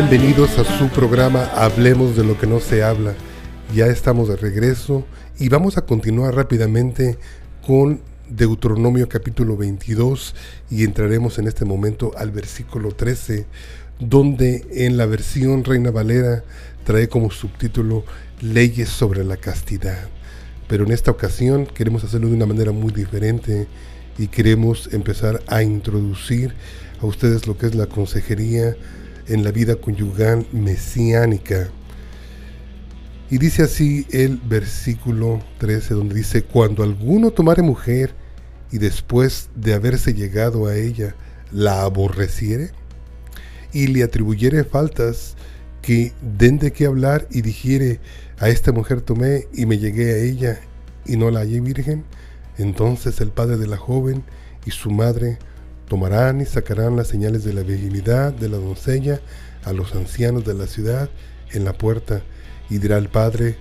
Bienvenidos a su programa Hablemos de lo que no se habla. Ya estamos de regreso y vamos a continuar rápidamente con Deuteronomio capítulo 22 y entraremos en este momento al versículo 13, donde en la versión Reina Valera trae como subtítulo Leyes sobre la castidad. Pero en esta ocasión queremos hacerlo de una manera muy diferente y queremos empezar a introducir a ustedes lo que es la consejería en la vida conyugal mesiánica. Y dice así el versículo 13, donde dice, cuando alguno tomare mujer y después de haberse llegado a ella, la aborreciere y le atribuyere faltas que den de qué hablar y dijere, a esta mujer tomé y me llegué a ella y no la hallé virgen, entonces el padre de la joven y su madre Tomarán y sacarán las señales de la virginidad de la doncella a los ancianos de la ciudad en la puerta, y dirá el padre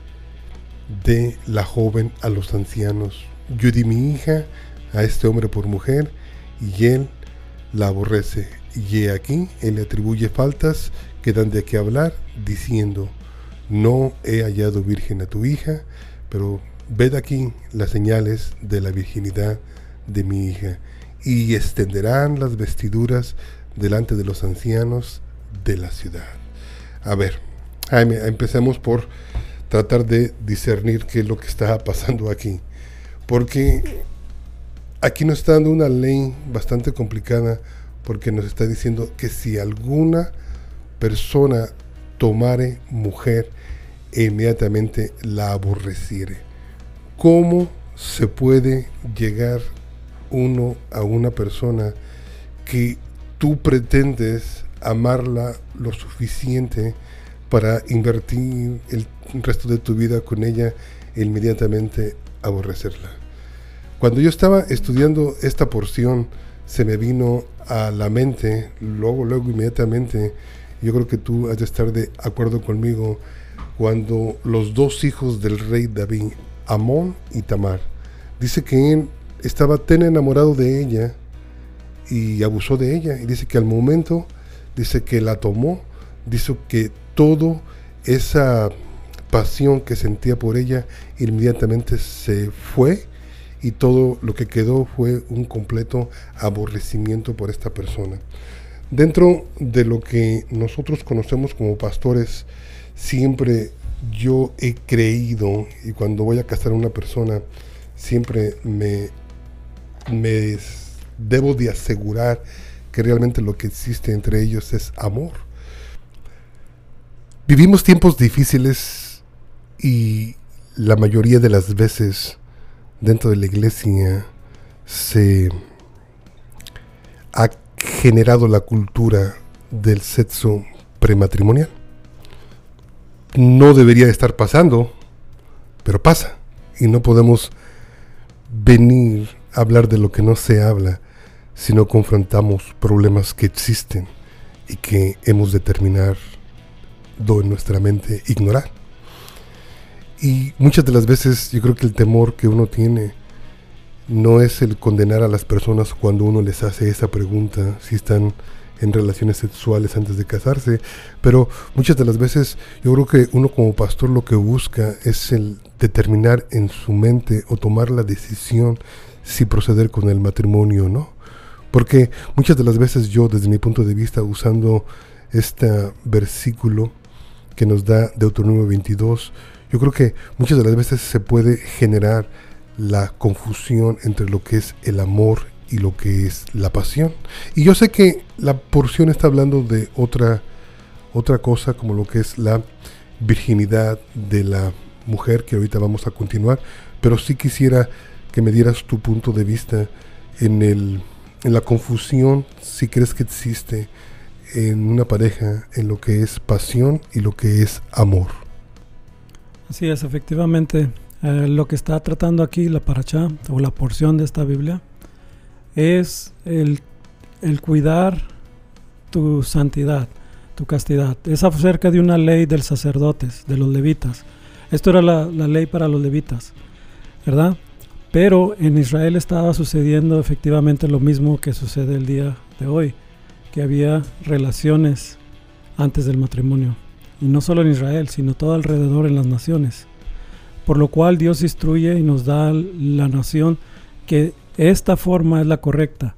de la joven a los ancianos, yo di mi hija a este hombre por mujer, y él la aborrece, y he aquí, él le atribuye faltas que dan de qué hablar, diciendo, no he hallado virgen a tu hija, pero ved aquí las señales de la virginidad de mi hija y extenderán las vestiduras delante de los ancianos de la ciudad. A ver, empecemos por tratar de discernir qué es lo que está pasando aquí. Porque aquí nos está dando una ley bastante complicada porque nos está diciendo que si alguna persona tomare mujer e inmediatamente la aborreciere, ¿cómo se puede llegar uno a una persona que tú pretendes amarla lo suficiente para invertir el resto de tu vida con ella e inmediatamente aborrecerla. Cuando yo estaba estudiando esta porción, se me vino a la mente, luego, luego, inmediatamente, yo creo que tú has de estar de acuerdo conmigo, cuando los dos hijos del rey David, Amón y Tamar, dice que él estaba tan enamorado de ella y abusó de ella. Y dice que al momento, dice que la tomó, dice que todo esa pasión que sentía por ella inmediatamente se fue y todo lo que quedó fue un completo aborrecimiento por esta persona. Dentro de lo que nosotros conocemos como pastores, siempre yo he creído, y cuando voy a casar a una persona, siempre me me debo de asegurar que realmente lo que existe entre ellos es amor. Vivimos tiempos difíciles y la mayoría de las veces dentro de la iglesia se ha generado la cultura del sexo prematrimonial. No debería estar pasando, pero pasa y no podemos venir hablar de lo que no se habla si no confrontamos problemas que existen y que hemos de terminar en nuestra mente ignorar. Y muchas de las veces yo creo que el temor que uno tiene no es el condenar a las personas cuando uno les hace esa pregunta, si están en relaciones sexuales antes de casarse, pero muchas de las veces yo creo que uno como pastor lo que busca es el determinar en su mente o tomar la decisión si proceder con el matrimonio o no. Porque muchas de las veces yo, desde mi punto de vista, usando este versículo que nos da Deuteronomio 22, yo creo que muchas de las veces se puede generar la confusión entre lo que es el amor y lo que es la pasión. Y yo sé que la porción está hablando de otra, otra cosa, como lo que es la virginidad de la mujer, que ahorita vamos a continuar, pero sí quisiera que me dieras tu punto de vista en, el, en la confusión, si crees que existe en una pareja, en lo que es pasión y lo que es amor. Así es, efectivamente. Eh, lo que está tratando aquí la paracha o la porción de esta Biblia es el, el cuidar tu santidad, tu castidad. Es acerca de una ley del sacerdotes, de los levitas. Esto era la, la ley para los levitas, ¿verdad? Pero en Israel estaba sucediendo efectivamente lo mismo que sucede el día de hoy, que había relaciones antes del matrimonio. Y no solo en Israel, sino todo alrededor en las naciones. Por lo cual Dios instruye y nos da la nación que esta forma es la correcta,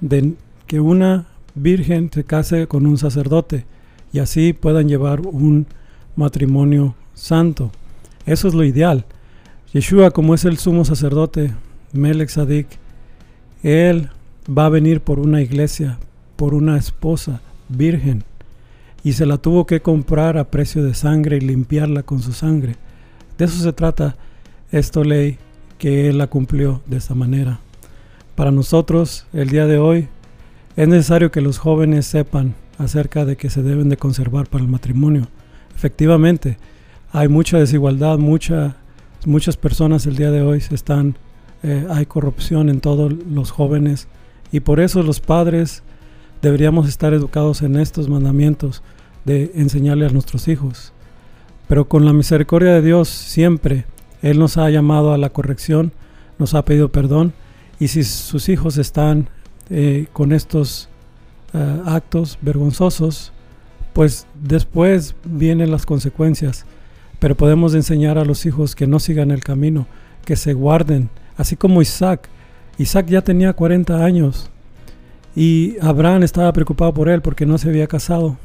de que una virgen se case con un sacerdote y así puedan llevar un matrimonio santo. Eso es lo ideal. Yeshua, como es el sumo sacerdote, Melech Sadik, él va a venir por una iglesia, por una esposa virgen, y se la tuvo que comprar a precio de sangre y limpiarla con su sangre. De eso se trata esta ley que él la cumplió de esta manera. Para nosotros, el día de hoy, es necesario que los jóvenes sepan acerca de que se deben de conservar para el matrimonio. Efectivamente, hay mucha desigualdad, mucha, muchas personas el día de hoy están, eh, hay corrupción en todos los jóvenes y por eso los padres deberíamos estar educados en estos mandamientos de enseñarle a nuestros hijos. Pero con la misericordia de Dios siempre Él nos ha llamado a la corrección, nos ha pedido perdón y si sus hijos están eh, con estos eh, actos vergonzosos, pues después vienen las consecuencias. Pero podemos enseñar a los hijos que no sigan el camino, que se guarden, así como Isaac. Isaac ya tenía 40 años y Abraham estaba preocupado por él porque no se había casado.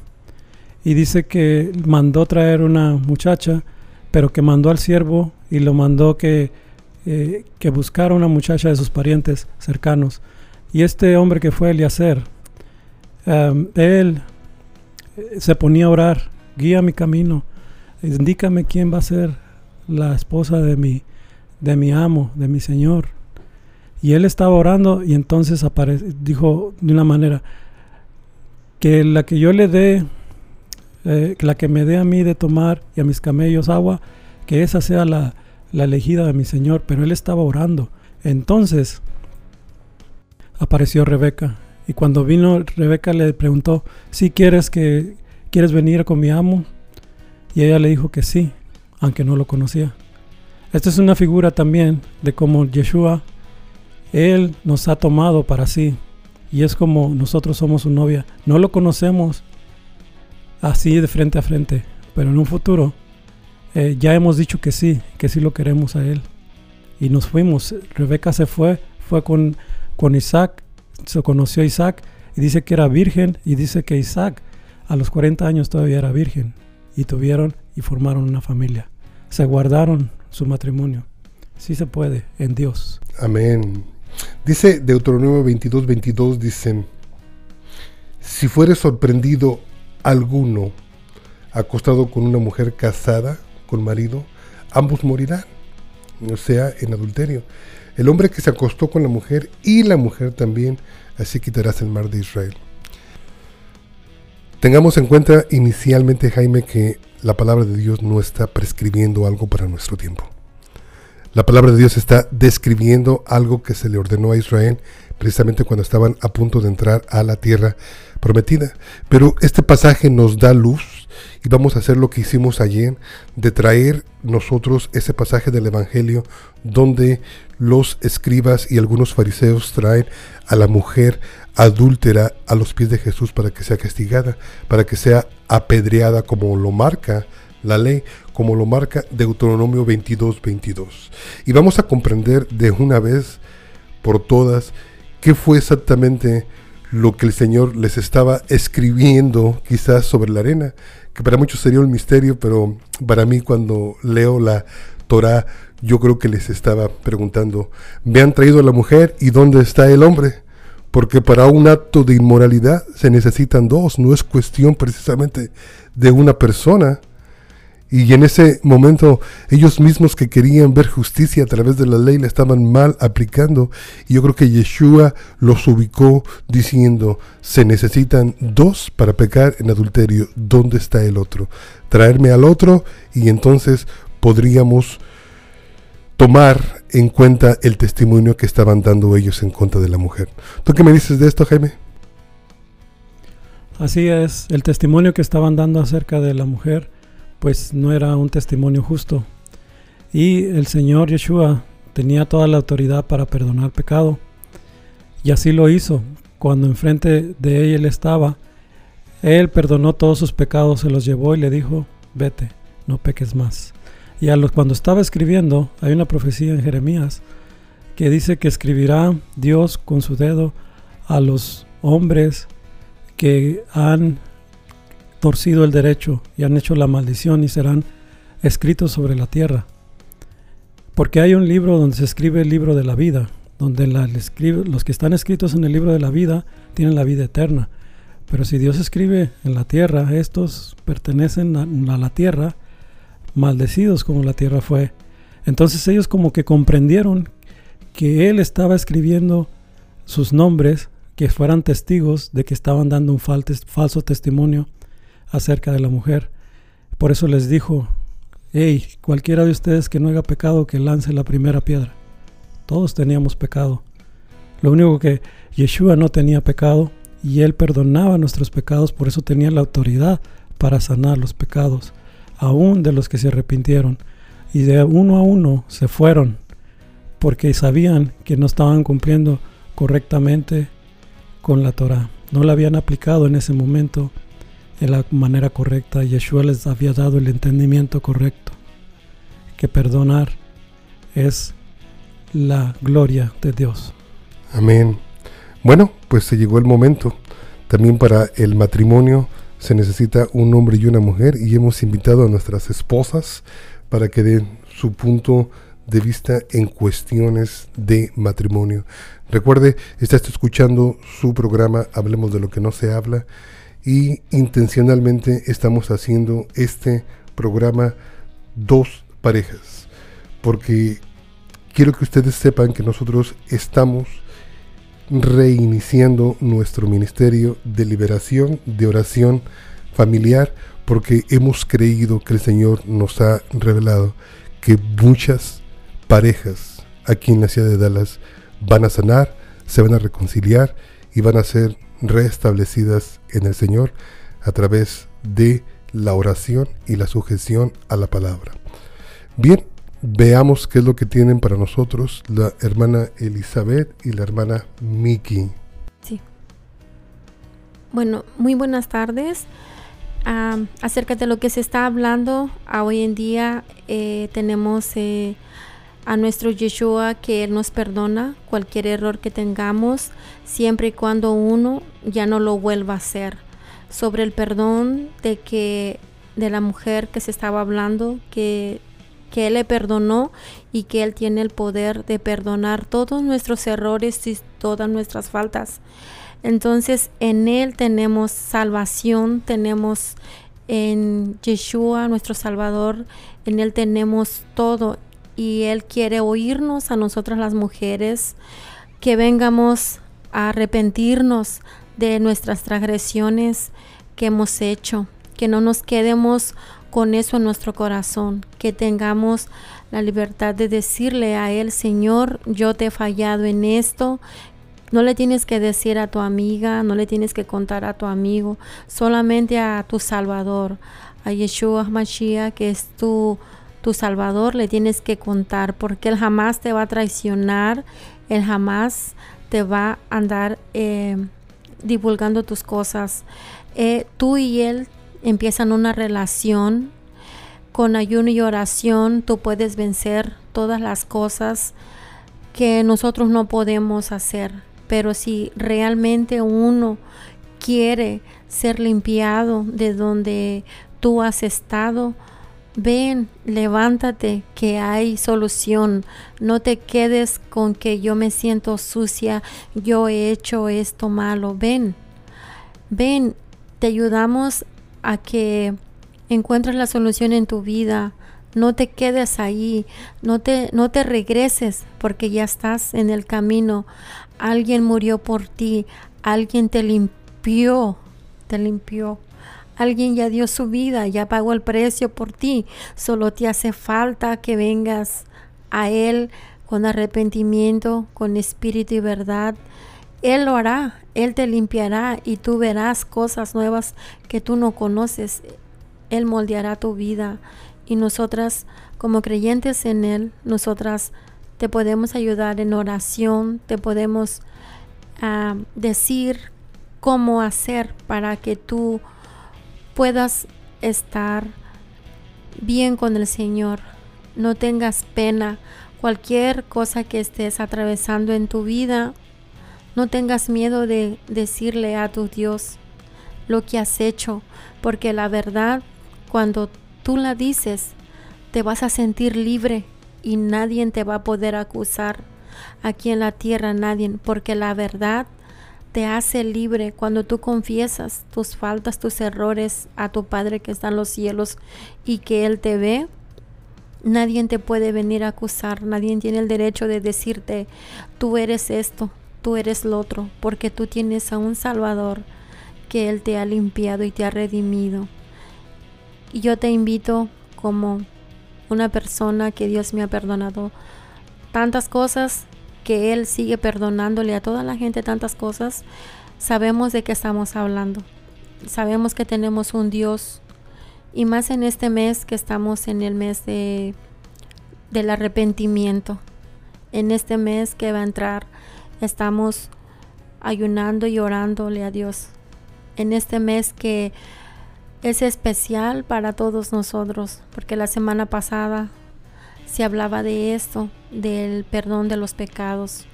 Y dice que mandó traer una muchacha, pero que mandó al siervo y lo mandó que eh, que buscara una muchacha de sus parientes cercanos. Y este hombre que fue Eliezer, um, él eh, se ponía a orar, guía mi camino, indícame quién va a ser la esposa de mi, de mi amo, de mi Señor. Y él estaba orando y entonces dijo de una manera, que la que yo le dé, eh, la que me dé a mí de tomar y a mis camellos agua, que esa sea la, la elegida de mi Señor, pero él estaba orando. Entonces apareció Rebeca y cuando vino Rebeca le preguntó, si quieres que quieres venir con mi amo? Y ella le dijo que sí, aunque no lo conocía. Esta es una figura también de cómo Yeshua, Él nos ha tomado para sí. Y es como nosotros somos su novia. No lo conocemos así de frente a frente, pero en un futuro eh, ya hemos dicho que sí, que sí lo queremos a él. Y nos fuimos. Rebeca se fue, fue con, con Isaac, se conoció a Isaac y dice que era virgen y dice que Isaac a los 40 años todavía era virgen y tuvieron y formaron una familia. Se guardaron su matrimonio. Sí se puede en Dios. Amén. Dice Deuteronomio 22, 22, dicen, si fuere sorprendido alguno acostado con una mujer casada, con marido, ambos morirán, o sea, en adulterio. El hombre que se acostó con la mujer y la mujer también, así quitarás el mar de Israel. Tengamos en cuenta inicialmente, Jaime, que la palabra de Dios no está prescribiendo algo para nuestro tiempo. La palabra de Dios está describiendo algo que se le ordenó a Israel precisamente cuando estaban a punto de entrar a la tierra prometida. Pero este pasaje nos da luz y vamos a hacer lo que hicimos ayer, de traer nosotros ese pasaje del Evangelio donde los escribas y algunos fariseos traen a la mujer adúltera a los pies de Jesús para que sea castigada, para que sea apedreada como lo marca la ley, como lo marca Deuteronomio 22, 22. Y vamos a comprender de una vez por todas qué fue exactamente lo que el Señor les estaba escribiendo quizás sobre la arena, que para muchos sería un misterio, pero para mí cuando leo la Torah, yo creo que les estaba preguntando, me han traído a la mujer y dónde está el hombre, porque para un acto de inmoralidad se necesitan dos, no es cuestión precisamente de una persona, y en ese momento ellos mismos que querían ver justicia a través de la ley la estaban mal aplicando. Y yo creo que Yeshua los ubicó diciendo, se necesitan dos para pecar en adulterio. ¿Dónde está el otro? Traerme al otro y entonces podríamos tomar en cuenta el testimonio que estaban dando ellos en contra de la mujer. ¿Tú qué me dices de esto, Jaime? Así es, el testimonio que estaban dando acerca de la mujer pues no era un testimonio justo. Y el Señor Yeshua tenía toda la autoridad para perdonar pecado. Y así lo hizo. Cuando enfrente de él estaba, Él perdonó todos sus pecados, se los llevó y le dijo, vete, no peques más. Y a los, cuando estaba escribiendo, hay una profecía en Jeremías que dice que escribirá Dios con su dedo a los hombres que han torcido el derecho y han hecho la maldición y serán escritos sobre la tierra. Porque hay un libro donde se escribe el libro de la vida, donde los que están escritos en el libro de la vida tienen la vida eterna. Pero si Dios escribe en la tierra, estos pertenecen a la tierra, maldecidos como la tierra fue. Entonces ellos como que comprendieron que Él estaba escribiendo sus nombres, que fueran testigos de que estaban dando un falso testimonio acerca de la mujer. Por eso les dijo, hey, cualquiera de ustedes que no haga pecado, que lance la primera piedra. Todos teníamos pecado. Lo único que Yeshua no tenía pecado y él perdonaba nuestros pecados, por eso tenía la autoridad para sanar los pecados, aún de los que se arrepintieron. Y de uno a uno se fueron, porque sabían que no estaban cumpliendo correctamente con la Torah. No la habían aplicado en ese momento de la manera correcta. Yeshua les había dado el entendimiento correcto, que perdonar es la gloria de Dios. Amén. Bueno, pues se llegó el momento. También para el matrimonio se necesita un hombre y una mujer y hemos invitado a nuestras esposas para que den su punto de vista en cuestiones de matrimonio. Recuerde, está escuchando su programa Hablemos de lo que no se habla y intencionalmente estamos haciendo este programa dos parejas porque quiero que ustedes sepan que nosotros estamos reiniciando nuestro ministerio de liberación, de oración familiar, porque hemos creído que el Señor nos ha revelado que muchas parejas aquí en la ciudad de Dallas van a sanar, se van a reconciliar y van a ser restablecidas en el Señor a través de la oración y la sujeción a la palabra. Bien, veamos qué es lo que tienen para nosotros la hermana Elizabeth y la hermana Miki. Sí. Bueno, muy buenas tardes. acerca de lo que se está hablando hoy en día, eh, tenemos eh, a nuestro Yeshua que Él nos perdona cualquier error que tengamos, siempre y cuando uno ya no lo vuelva a hacer. Sobre el perdón de que de la mujer que se estaba hablando, que, que Él le perdonó y que Él tiene el poder de perdonar todos nuestros errores y todas nuestras faltas. Entonces en Él tenemos salvación, tenemos en Yeshua, nuestro Salvador, en Él tenemos todo y Él quiere oírnos a nosotras las mujeres, que vengamos a arrepentirnos de nuestras transgresiones que hemos hecho, que no nos quedemos con eso en nuestro corazón, que tengamos la libertad de decirle a Él, Señor, yo te he fallado en esto. No le tienes que decir a tu amiga, no le tienes que contar a tu amigo, solamente a tu Salvador, a Yeshua Mashiach, que es tu tu Salvador le tienes que contar porque Él jamás te va a traicionar, Él jamás te va a andar eh, divulgando tus cosas. Eh, tú y Él empiezan una relación con ayuno y oración, tú puedes vencer todas las cosas que nosotros no podemos hacer. Pero si realmente uno quiere ser limpiado de donde tú has estado, Ven, levántate, que hay solución. No te quedes con que yo me siento sucia, yo he hecho esto malo. Ven, ven, te ayudamos a que encuentres la solución en tu vida. No te quedes ahí, no te, no te regreses porque ya estás en el camino. Alguien murió por ti, alguien te limpió, te limpió. Alguien ya dio su vida, ya pagó el precio por ti. Solo te hace falta que vengas a Él con arrepentimiento, con espíritu y verdad. Él lo hará, Él te limpiará y tú verás cosas nuevas que tú no conoces. Él moldeará tu vida y nosotras como creyentes en Él, nosotras te podemos ayudar en oración, te podemos ah, decir cómo hacer para que tú puedas estar bien con el Señor. No tengas pena. Cualquier cosa que estés atravesando en tu vida, no tengas miedo de decirle a tu Dios lo que has hecho, porque la verdad, cuando tú la dices, te vas a sentir libre y nadie te va a poder acusar aquí en la tierra, nadie, porque la verdad te hace libre cuando tú confiesas tus faltas, tus errores a tu Padre que está en los cielos y que Él te ve. Nadie te puede venir a acusar, nadie tiene el derecho de decirte, tú eres esto, tú eres lo otro, porque tú tienes a un Salvador que Él te ha limpiado y te ha redimido. Y yo te invito como una persona que Dios me ha perdonado tantas cosas, que Él sigue perdonándole a toda la gente tantas cosas, sabemos de qué estamos hablando. Sabemos que tenemos un Dios y más en este mes que estamos en el mes de, del arrepentimiento. En este mes que va a entrar, estamos ayunando y orándole a Dios en este mes que es especial para todos nosotros, porque la semana pasada se hablaba de esto, del perdón de los pecados.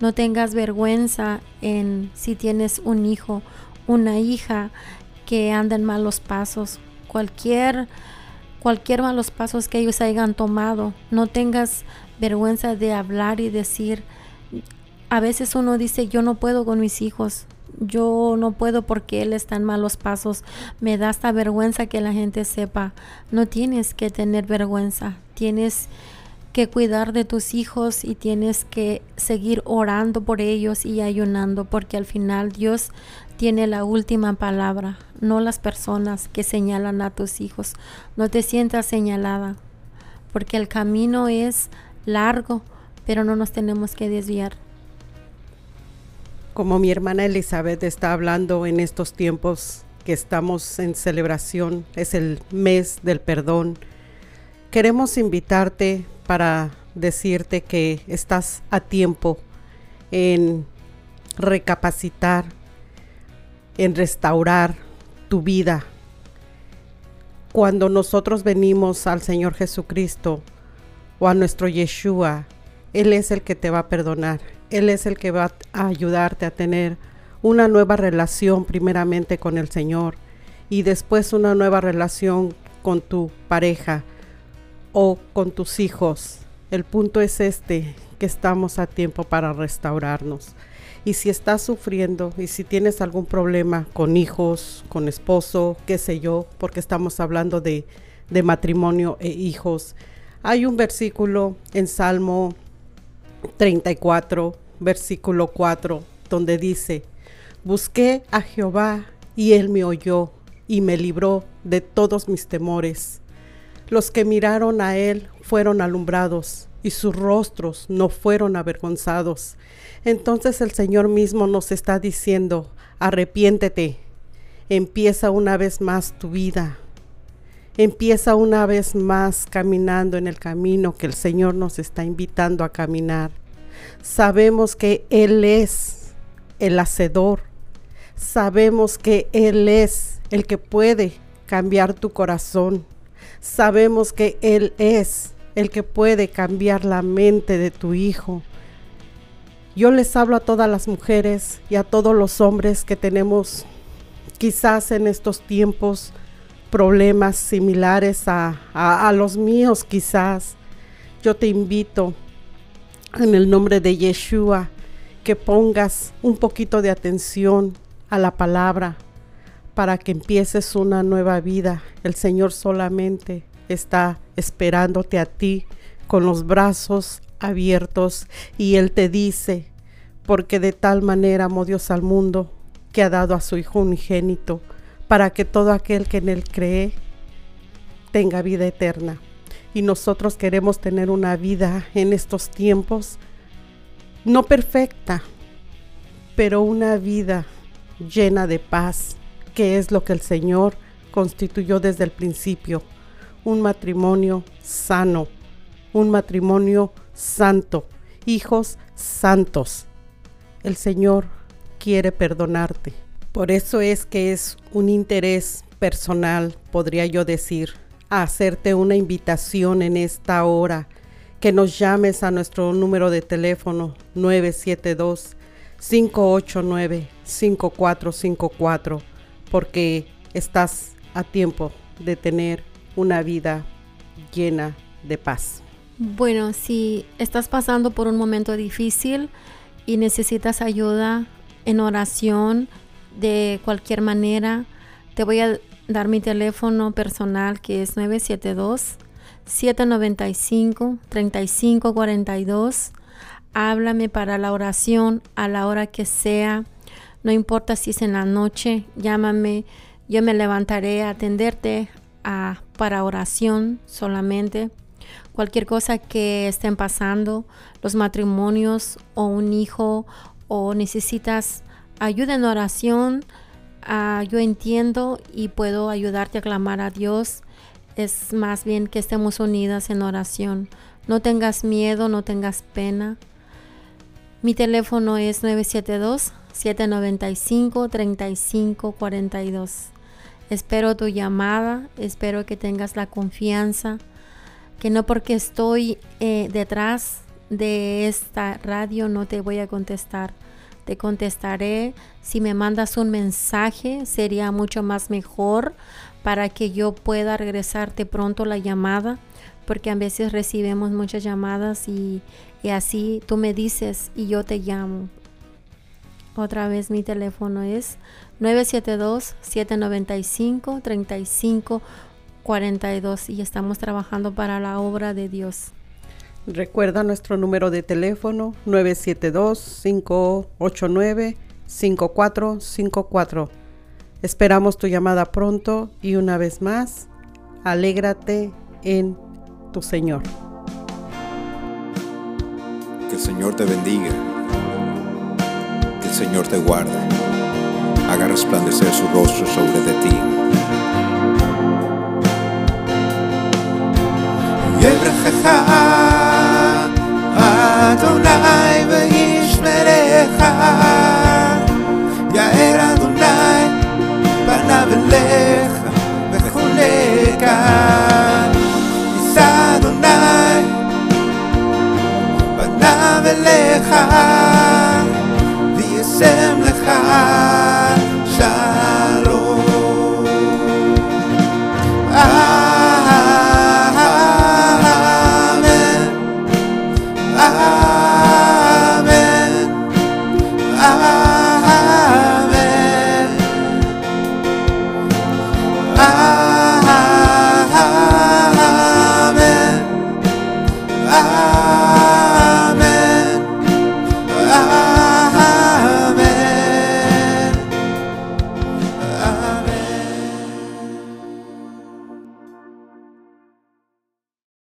No tengas vergüenza en si tienes un hijo, una hija que anda en malos pasos, cualquier cualquier malos pasos que ellos hayan tomado, no tengas vergüenza de hablar y decir a veces uno dice yo no puedo con mis hijos, yo no puedo porque él está en malos pasos. Me da esta vergüenza que la gente sepa. No tienes que tener vergüenza. Tienes que cuidar de tus hijos y tienes que seguir orando por ellos y ayunando porque al final Dios tiene la última palabra, no las personas que señalan a tus hijos. No te sientas señalada porque el camino es largo, pero no nos tenemos que desviar como mi hermana Elizabeth está hablando en estos tiempos que estamos en celebración, es el mes del perdón, queremos invitarte para decirte que estás a tiempo en recapacitar, en restaurar tu vida. Cuando nosotros venimos al Señor Jesucristo o a nuestro Yeshua, Él es el que te va a perdonar. Él es el que va a ayudarte a tener una nueva relación primeramente con el Señor y después una nueva relación con tu pareja o con tus hijos. El punto es este, que estamos a tiempo para restaurarnos. Y si estás sufriendo y si tienes algún problema con hijos, con esposo, qué sé yo, porque estamos hablando de, de matrimonio e hijos, hay un versículo en Salmo 34 versículo 4, donde dice, Busqué a Jehová y él me oyó y me libró de todos mis temores. Los que miraron a él fueron alumbrados y sus rostros no fueron avergonzados. Entonces el Señor mismo nos está diciendo, arrepiéntete, empieza una vez más tu vida, empieza una vez más caminando en el camino que el Señor nos está invitando a caminar sabemos que Él es el hacedor, sabemos que Él es el que puede cambiar tu corazón, sabemos que Él es el que puede cambiar la mente de tu hijo. Yo les hablo a todas las mujeres y a todos los hombres que tenemos quizás en estos tiempos problemas similares a, los míos quizás. Yo te invito en el nombre de Yeshua, que pongas un poquito de atención a la palabra para que empieces una nueva vida. El Señor solamente está esperándote a ti con los brazos abiertos y Él te dice, porque de tal manera amó Dios al mundo que ha dado a su Hijo unigénito, para que todo aquel que en Él cree tenga vida eterna y nosotros queremos tener una vida en estos tiempos, no perfecta, pero una vida llena de paz, que es lo que el Señor constituyó desde el principio, un matrimonio sano, un matrimonio santo, hijos santos. El Señor quiere perdonarte Por eso es que es un interés personal, podría yo decir, hacerte una invitación en esta hora, que nos llames a nuestro número de teléfono 972 589 5454, porque estás a tiempo de tener una vida llena de paz. Bueno, si estás pasando por un momento difícil y necesitas ayuda en oración de cualquier manera, te voy a dar mi teléfono personal que es 972 795 3542. Háblame para la oración a la hora que sea. No importa si es en la noche, llámame. Yo me levantaré a atenderte a, para oración solamente. Cualquier cosa que estén pasando, los matrimonios o un hijo o necesitas ayuda en oración, uh, yo entiendo y puedo ayudarte a clamar a Dios. Es más bien que estemos unidas en oración. No tengas miedo, no tengas pena. Mi teléfono es 972-795-3542. Espero tu llamada, espero que tengas la confianza, que no porque estoy eh, detrás de esta radio no te voy a contestar. Te contestaré si me mandas un mensaje, sería mucho más mejor para que yo pueda regresarte pronto la llamada, porque a veces recibimos muchas llamadas y, y así tú me dices y yo te llamo. Otra vez mi teléfono es 972-795-3542 y estamos trabajando para la obra de Dios. Recuerda nuestro número de teléfono 972-589-5454. Esperamos tu llamada pronto y una vez más, alégrate en tu Señor. Que el Señor te bendiga, que el Señor te guarde, haga resplandecer su rostro sobre de ti. אדוני ואיש מלך יאר אדוני פניו אליך וחונק נישא אדוני פניו אליך וישם לך